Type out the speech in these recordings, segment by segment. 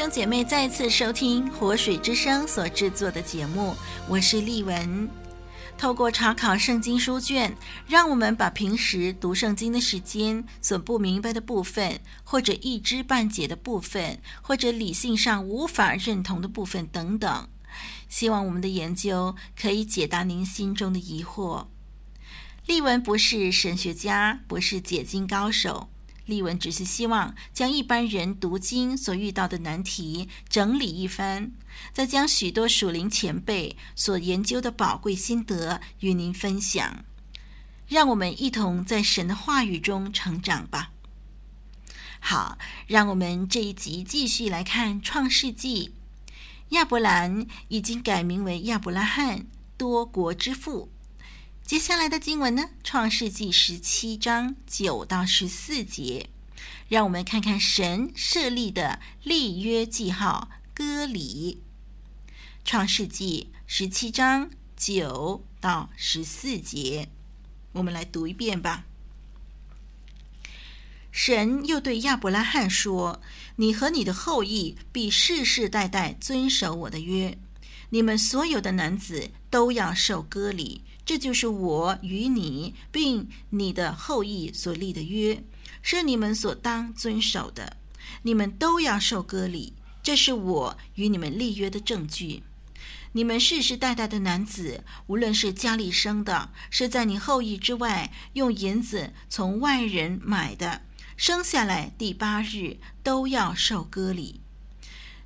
兄姐妹再次收听活水之声所制作的节目，我是丽文。透过查考圣经书卷，让我们把平时读圣经的时间所不明白的部分，或者一知半解的部分，或者理性上无法认同的部分等等，希望我们的研究可以解答您心中的疑惑。丽文不是神学家，不是解经高手。丽文只是希望将一般人读经所遇到的难题整理一番，再将许多属灵前辈所研究的宝贵心得与您分享。让我们一同在神的话语中成长吧。好，让我们这一集继续来看《创世纪》。亚伯兰已经改名为亚伯拉罕，多国之父。接下来的经文呢，《创世纪》十七章九到十四节，让我们看看神设立的立约记号——割礼。《创世纪》十七章九到十四节，我们来读一遍吧。神又对亚伯拉罕说：“你和你的后裔必世世代代遵守我的约，你们所有的男子都要受割礼。”这就是我与你并你的后裔所立的约，是你们所当遵守的。你们都要受割礼，这是我与你们立约的证据。你们世世代代的男子，无论是家里生的，是在你后裔之外用银子从外人买的，生下来第八日都要受割礼。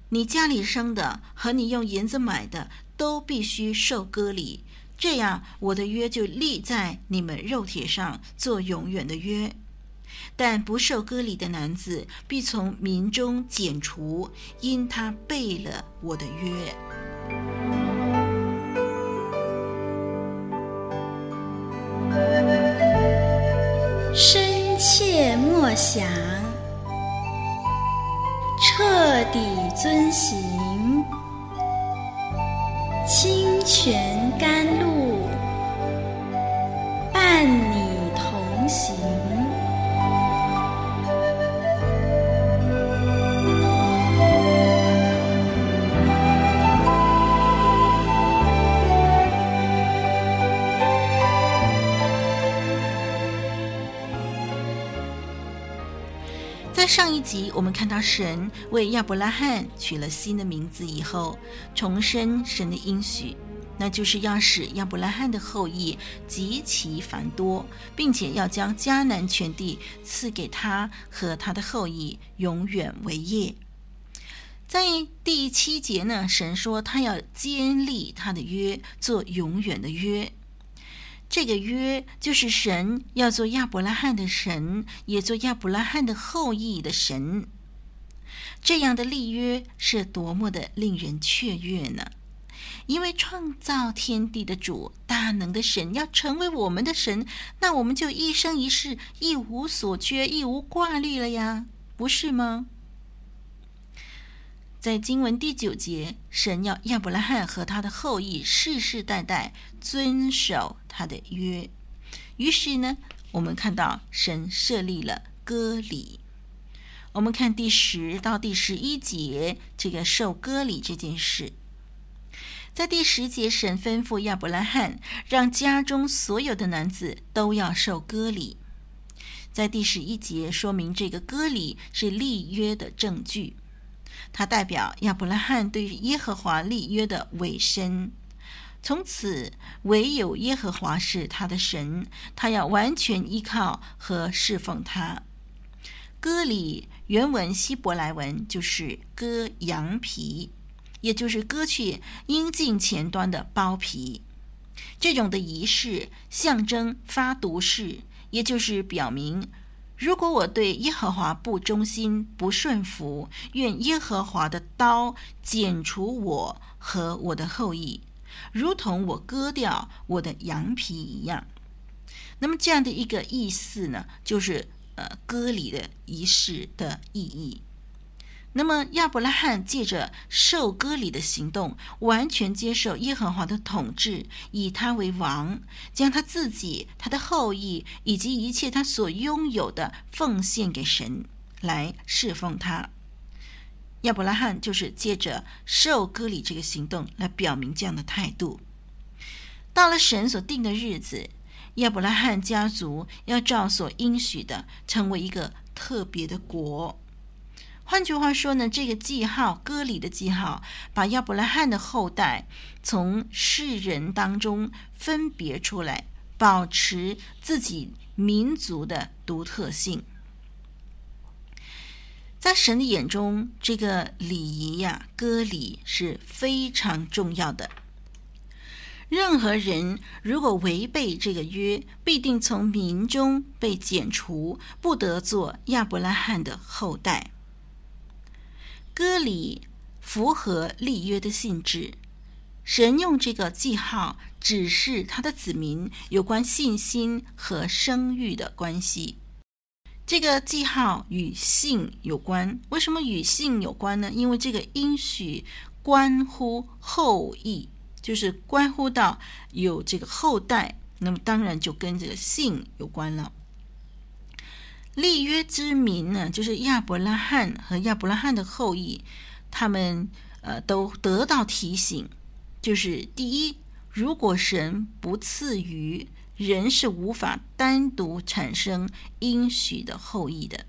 你家里生的和你用银子买的，都必须受割礼。这样，我的约就立在你们肉体上，做永远的约。但不受割礼的男子，必从民中剪除，因他背了我的约。深切默想，彻底遵行。上一集，我们看到神为亚伯拉罕取了新的名字以后，重申神的应许，那就是要使亚伯拉罕的后裔极其繁多，并且要将迦南全地赐给他和他的后裔，永远为业。在第七节呢，神说他要坚立他的约，做永远的约。这个约就是神要做亚伯拉罕的神，也做亚伯拉罕的后裔的神。这样的立约是多么的令人雀跃呢？因为创造天地的主、大能的神要成为我们的神，那我们就一生一世一无所缺、一无挂虑了呀，不是吗？在经文第九节，神要亚伯拉罕和他的后裔世世代代遵守他的约。于是呢，我们看到神设立了割礼。我们看第十到第十一节，这个受割礼这件事。在第十节，神吩咐亚伯拉罕让家中所有的男子都要受割礼。在第十一节，说明这个割礼是立约的证据。它代表亚伯拉罕对耶和华立约的委身，从此唯有耶和华是他的神，他要完全依靠和侍奉他。割礼原文希伯来文就是割羊皮，也就是割去阴茎前端的包皮。这种的仪式象征发毒誓，也就是表明如果我对耶和华不忠心、不顺服，愿耶和华的刀剪除我和我的后裔，如同我割掉我的羊皮一样。那么这样的一个意思呢，就是呃割礼的仪式的意义。那么亚伯拉罕借着受割礼的行动，完全接受耶和华的统治，以他为王，将他自己、他的后裔以及一切他所拥有的奉献给神，来侍奉他。亚伯拉罕就是借着受割礼这个行动来表明这样的态度。到了神所定的日子，亚伯拉罕家族要照所应许的，成为一个特别的国。换句话说呢，这个记号割礼的记号，把亚伯拉罕的后代从世人当中分别出来，保持自己民族的独特性。在神的眼中，这个礼仪呀，割礼是非常重要的。任何人如果违背这个约，必定从民中被剪除，不得做亚伯拉罕的后代。割礼符合立约的性质，神用这个记号指示他的子民有关信心和生育的关系。这个记号与性有关，为什么与性有关呢？因为这个应许关乎后裔，就是关乎到有这个后代，那么当然就跟这个性有关了。立约之民呢，就是亚伯拉罕和亚伯拉罕的后裔，他们呃都得到提醒，就是第一，如果神不赐予，人是无法单独产生应许的后裔的。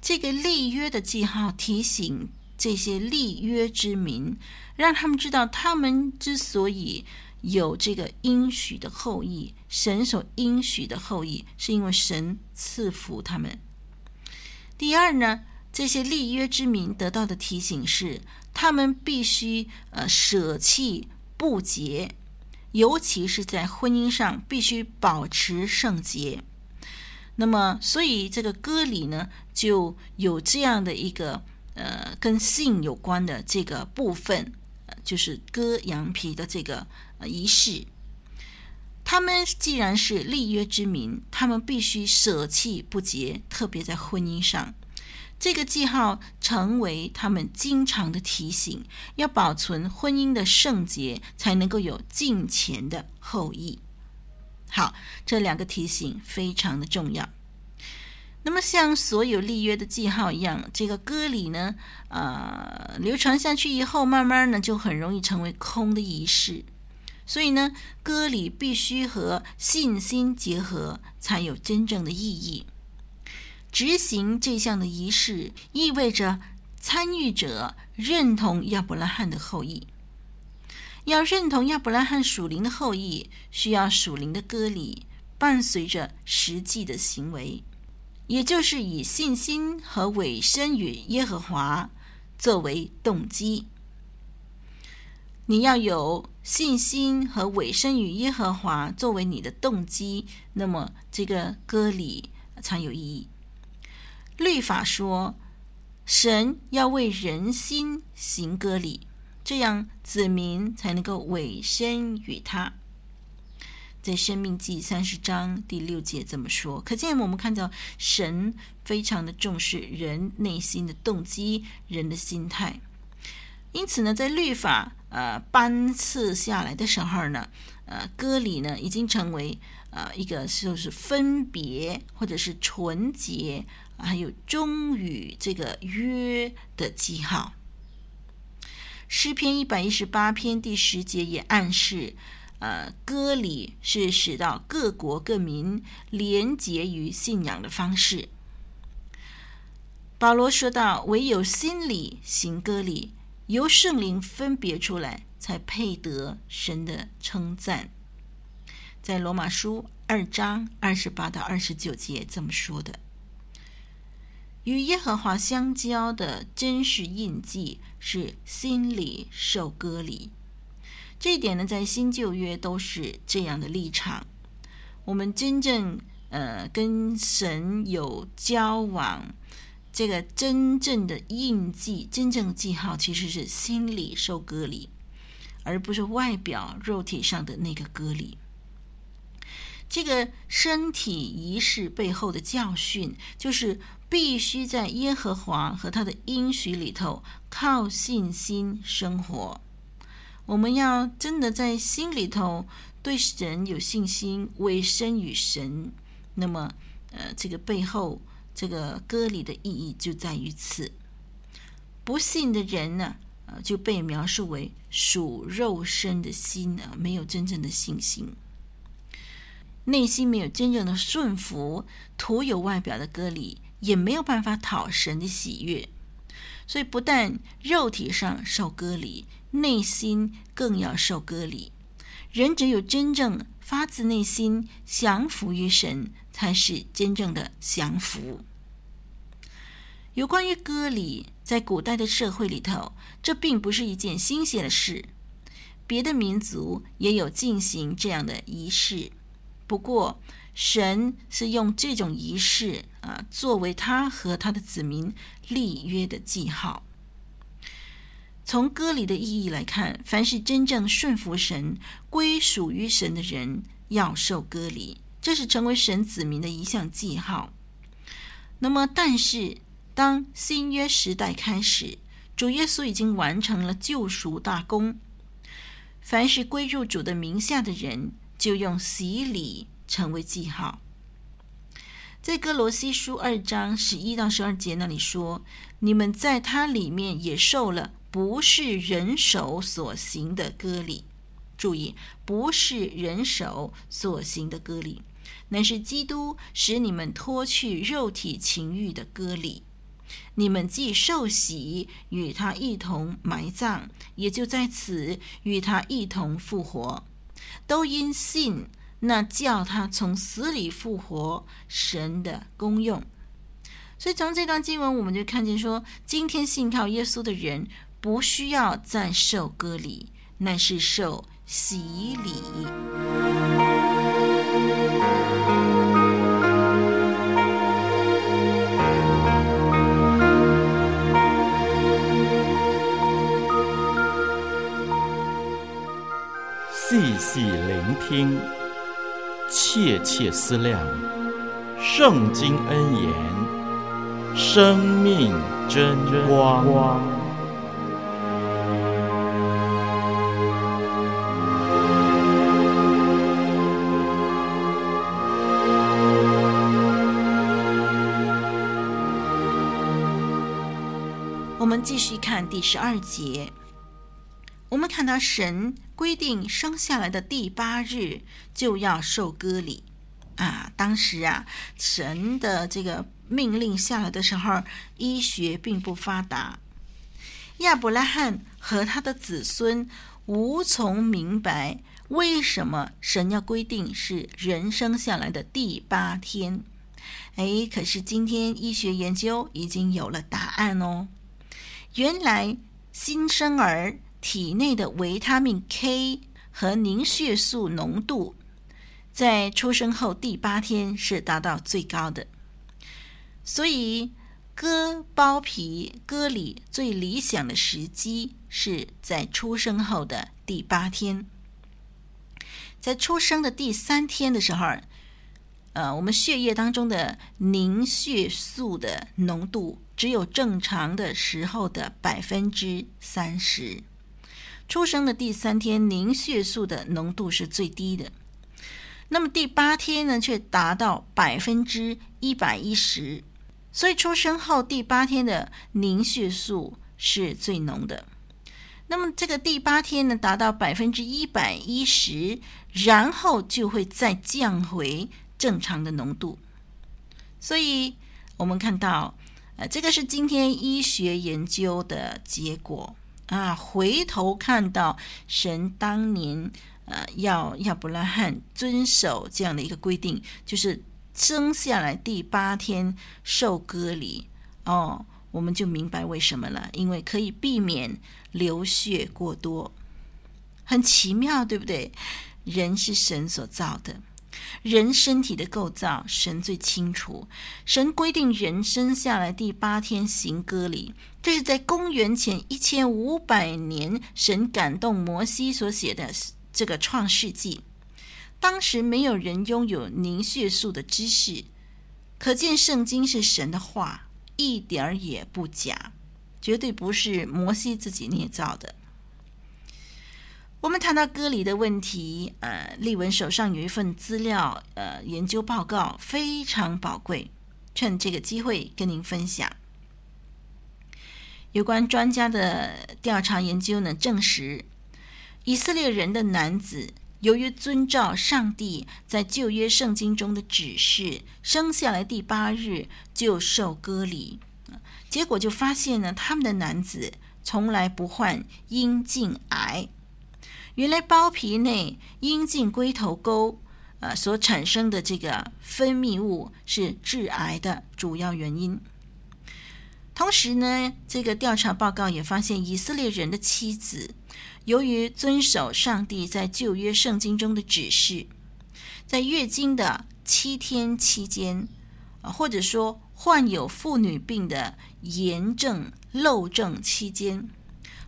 这个立约的记号提醒这些立约之民，让他们知道，他们之所以。有这个应许的后裔，神所应许的后裔，是因为神赐福他们。第二呢，这些立约之民得到的提醒是，他们必须呃舍弃不洁，尤其是在婚姻上必须保持圣洁。那么，所以这个割礼呢，就有这样的一个呃跟性有关的这个部分，就是割羊皮的这个。仪式，他们既然是立约之民，他们必须舍弃不洁，特别在婚姻上，这个记号成为他们经常的提醒，要保存婚姻的圣洁，才能够有敬虔的后裔。好，这两个提醒非常的重要。那么，像所有立约的记号一样，这个割礼呢，呃，流传下去以后，慢慢呢，就很容易成为空的仪式。所以呢，割礼必须和信心结合，才有真正的意义。执行这项的仪式，意味着参与者认同亚伯拉罕的后裔。要认同亚伯拉罕属灵的后裔，需要属灵的割礼，伴随着实际的行为，也就是以信心和委身于耶和华作为动机。你要有信心和委身于耶和华作为你的动机，那么这个割礼才有意义。律法说，神要为人心行割礼，这样子民才能够委身于他。在生命记三十章第六节这么说，可见我们看到神非常的重视人内心的动机、人的心态。因此呢，在律法呃颁赐下来的时候呢，呃，割礼呢已经成为呃一个就是分别或者是纯洁，还有忠于这个约的记号。诗篇一百一十八篇第十节也暗示，呃，割礼是使到各国各民连结于信仰的方式。保罗说道：“唯有心里行割礼。”由圣灵分别出来，才配得神的称赞。在罗马书二章二十八到二十九节这么说的：与耶和华相交的真实印记是心里受割礼。这一点呢，在新旧约都是这样的立场。我们真正呃跟神有交往，这个真正的印记、真正的记号，其实是心里受隔离，而不是外表肉体上的那个隔离。这个身体仪式背后的教训，就是必须在耶和华和他的应许里头靠信心生活。我们要真的在心里头对神有信心，委身与神。那么，呃，这个背后这个割礼的意义就在于此。不信的人呢，呃，就被描述为属肉身的心呢，没有真正的信心。内心没有真正的顺服，徒有外表的割礼，也没有办法讨神的喜悦。所以，不但肉体上受割礼，内心更要受割礼。人只有真正发自内心降服于神，才是真正的降服。有关于割礼，在古代的社会里头，这并不是一件新鲜的事，别的民族也有进行这样的仪式。不过，神是用这种仪式啊，作为他和他的子民立约的记号。从割礼的意义来看，凡是真正顺服神、归属于神的人，要受割礼，这是成为神子民的一项记号。那么，但是当新约时代开始，主耶稣已经完成了救赎大功，凡是归入主的名下的人，就用洗礼成为记号，在哥罗西书二章十一到十二节那里说：“你们在他里面也受了不是人手所行的割礼。”注意，不是人手所行的割礼，乃是基督使你们脱去肉体情欲的割礼。你们既受洗，与他一同埋葬，也就在此与他一同复活。都因信那叫他从死里复活神的功用，所以从这段经文我们就看见说，今天信靠耶稣的人不需要再受割礼，乃是受洗礼。细细聆听，切切思量，圣经恩言，生命真光。我们继续看第十二节。我们看到神规定生下来的第八日就要受割礼啊！当时啊，神的这个命令下来的时候，医学并不发达，亚伯拉罕和他的子孙无从明白为什么神要规定是人生下来的第八天。哎，可是今天医学研究已经有了答案哦，原来新生儿。体内的维他命 K 和凝血素浓度，在出生后第八天是达到最高的，所以割包皮割礼最理想的时机是在出生后的第八天。在出生的第三天的时候，呃，我们血液当中的凝血素的浓度只有正常的时候的百分之三十。出生的第三天，凝血素的浓度是最低的。那么第八天呢，却达到百分之一百一十。所以出生后第八天的凝血素是最浓的。那么这个第八天呢，达到百分之一百一十，然后就会再降回正常的浓度。所以我们看到，呃，这个是今天医学研究的结果。啊，回头看到神当年，呃，要亚伯拉罕遵守这样的一个规定，就是生下来第八天受割礼，哦，我们就明白为什么了，因为可以避免流血过多，很奇妙，对不对？人是神所造的，人身体的构造，神最清楚。神规定人生下来第八天行割礼，这是在公元前一千五百年，神感动摩西所写的这个创世纪。当时没有人拥有凝血素的知识，可见圣经是神的话，一点儿也不假，绝对不是摩西自己捏造的。我们谈到割礼的问题，呃，丽文手上有一份资料，呃，研究报告非常宝贵，趁这个机会跟您分享。有关专家的调查研究呢，证实以色列人的男子由于遵照上帝在旧约圣经中的指示，生下来第八日就受割礼，结果就发现呢，他们的男子从来不患阴茎癌。原来包皮内阴茎龟头沟，呃，所产生的这个分泌物是致癌的主要原因。同时呢，这个调查报告也发现，以色列人的妻子由于遵守上帝在旧约圣经中的指示，在月经的七天期间，或者说患有妇女病的炎症漏症期间。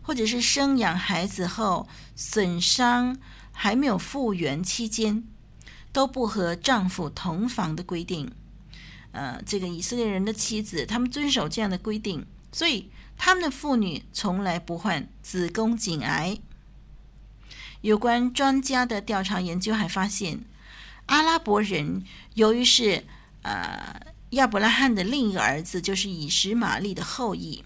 或者是生养孩子后损伤还没有复原期间，都不和丈夫同房的规定。呃，这个以色列人的妻子，他们遵守这样的规定，所以他们的妇女从来不患子宫颈癌。有关专家的调查研究还发现，阿拉伯人由于是呃亚伯拉罕的另一个儿子，就是以实玛利的后裔。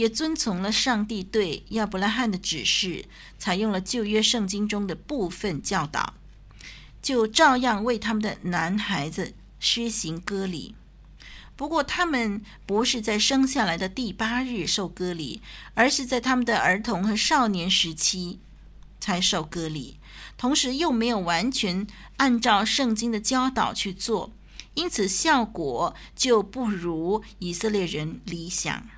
也遵从了上帝对亚伯拉罕的指示，采用了旧约圣经中的部分教导，就照样为他们的男孩子施行割礼。不过，他们不是在生下来的第八日受割礼，而是在他们的儿童和少年时期才受割礼，同时又没有完全按照圣经的教导去做，因此效果就不如以色列人理想。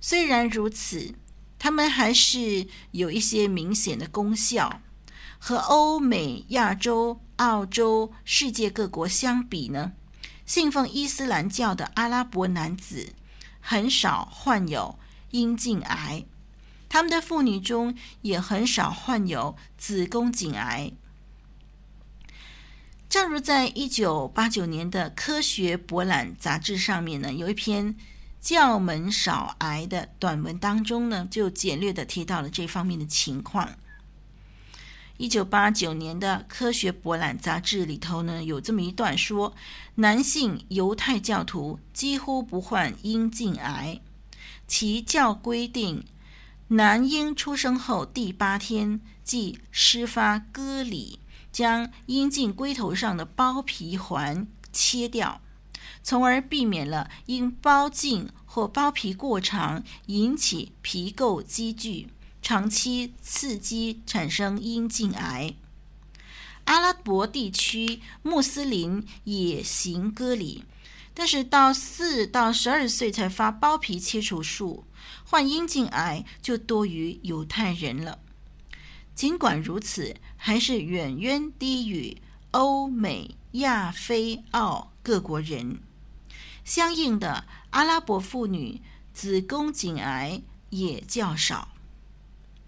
虽然如此，他们还是有一些明显的功效。和欧美、亚洲、澳洲、世界各国相比呢，信奉伊斯兰教的阿拉伯男子很少患有阴茎癌，他们的妇女中也很少患有子宫颈癌。正如在一九八九年的《科学博览》杂志上面呢，有一篇。教门少癌的短文当中呢，就简略地提到了这方面的情况。一九八九年的《科学博览》杂志里头呢，有这么一段说：男性犹太教徒几乎不患阴茎癌，其教规定，男婴出生后第八天即施发割礼，将阴茎龟头上的包皮环切掉。从而避免了因包茎或包皮过长引起皮垢积聚，长期刺激产生阴茎癌。阿拉伯地区穆斯林也行割礼，但是到四到十二岁才发包皮切除术，患阴茎癌就多于犹太人了。尽管如此，还是远远低于欧美、亚非、澳各国人。相应的，阿拉伯妇女子宫颈癌也较少。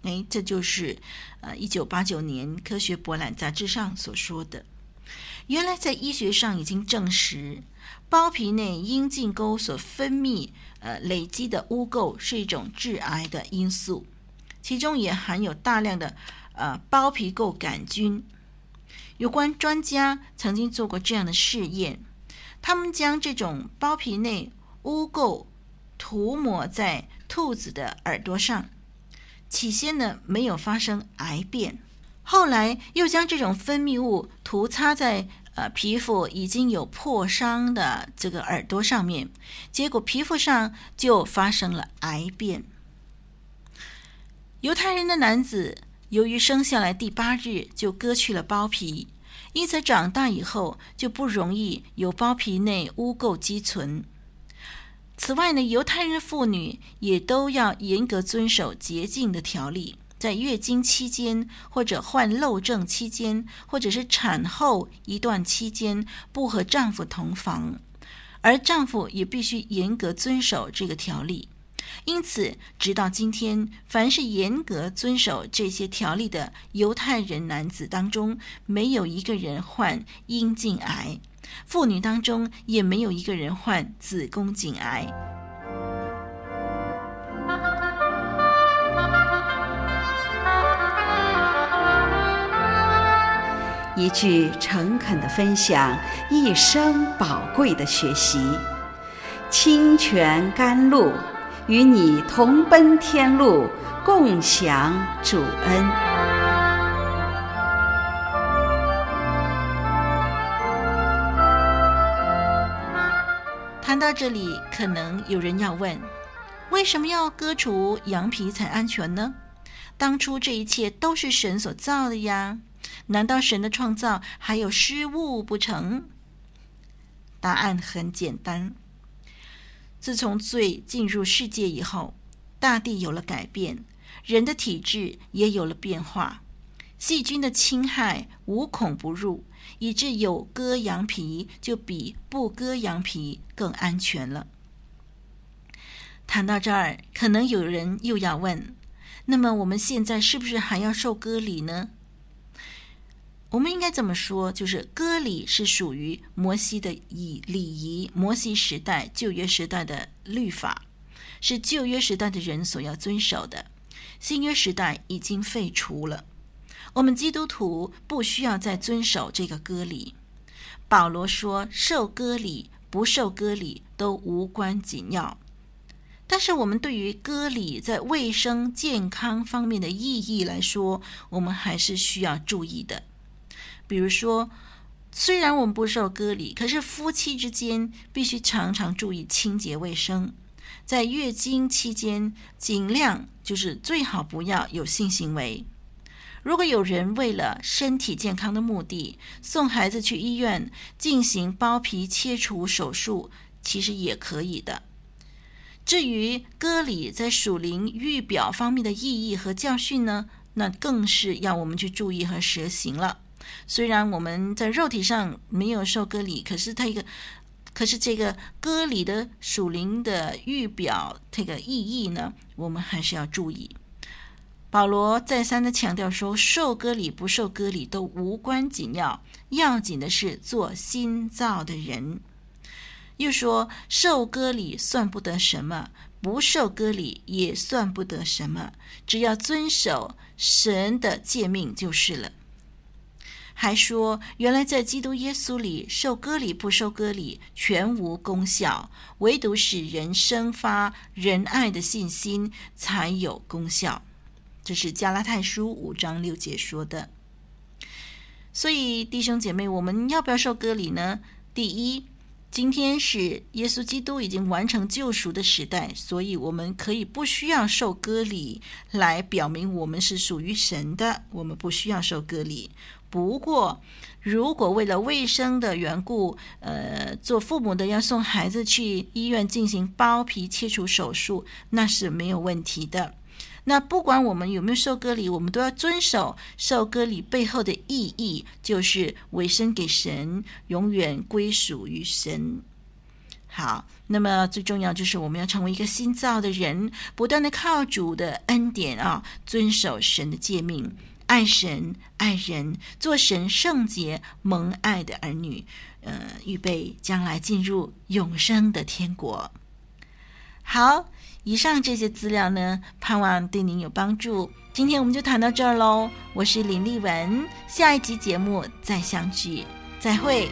哎，这就是呃，一九八九年《科学博览》杂志上所说的。原来在医学上已经证实，包皮内阴茎沟所分泌呃累积的污垢是一种致癌的因素，其中也含有大量的呃包皮垢杆菌。有关专家曾经做过这样的试验。他们将这种包皮内污垢涂抹在兔子的耳朵上，起先呢没有发生癌变，后来又将这种分泌物涂擦在呃皮肤已经有破伤的这个耳朵上面，结果皮肤上就发生了癌变。犹太人的男子由于生下来第八日就割去了包皮。因此，长大以后就不容易有包皮内污垢积存。此外呢，犹太人妇女也都要严格遵守洁净的条例，在月经期间，或者患漏症期间，或者是产后一段期间，不和丈夫同房，而丈夫也必须严格遵守这个条例。因此，直到今天，凡是严格遵守这些条例的犹太人男子当中，没有一个人患阴茎癌；妇女当中也没有一个人患子宫颈癌。一句诚恳的分享，一生宝贵的学习。清泉甘露，与你同奔天路，共享主恩。谈到这里，可能有人要问：为什么要割除羊皮才安全呢？当初这一切都是神所造的呀。难道神的创造还有失误不成？答案很简单。自从罪进入世界以后，大地有了改变，人的体质也有了变化，细菌的侵害无孔不入，以致有割羊皮就比不割羊皮更安全了。谈到这儿，可能有人又要问：那么我们现在是不是还要受割礼呢？我们应该这么说，就是割礼是属于摩西的以礼仪，摩西时代旧约时代的律法，是旧约时代的人所要遵守的。新约时代已经废除了，我们基督徒不需要再遵守这个割礼。保罗说，受割礼不受割礼都无关紧要，但是我们对于割礼在卫生健康方面的意义来说，我们还是需要注意的。比如说，虽然我们不受割礼，可是夫妻之间必须常常注意清洁卫生。在月经期间，尽量就是最好不要有性行为。如果有人为了身体健康的目的送孩子去医院进行包皮切除手术，其实也可以的。至于割礼在属灵预表方面的意义和教训呢，那更是要我们去注意和实行了。虽然我们在肉体上没有受割礼，可是它一个，可是这个割礼的属灵的预表，这个意义呢，我们还是要注意。保罗再三的强调说，受割礼不受割礼都无关紧要，要紧的是做新造的人。又说，受割礼算不得什么，不受割礼也算不得什么，只要遵守神的诫命就是了。还说，原来在基督耶稣里受割礼不受割礼全无功效，唯独使人生发仁爱的信心才有功效。这是加拉太书五章六节说的。所以弟兄姐妹，我们要不要受割礼呢？第一，今天是耶稣基督已经完成救赎的时代，所以我们可以不需要受割礼来表明我们是属于神的，我们不需要受割礼。不过，如果为了卫生的缘故，呃，做父母的要送孩子去医院进行包皮切除手术，那是没有问题的。那不管我们有没有受割礼，我们都要遵守受割礼背后的意义，就是委身给神，永远归属于神。好，那么最重要就是我们要成为一个新造的人，不断的靠主的恩典啊，遵守神的诫命。爱神爱人，做神圣洁蒙爱的儿女，呃，预备将来进入永生的天国。好，以上这些资料呢，盼望对您有帮助。今天我们就谈到这儿喽，我是林丽文，下一集节目再相聚，再会。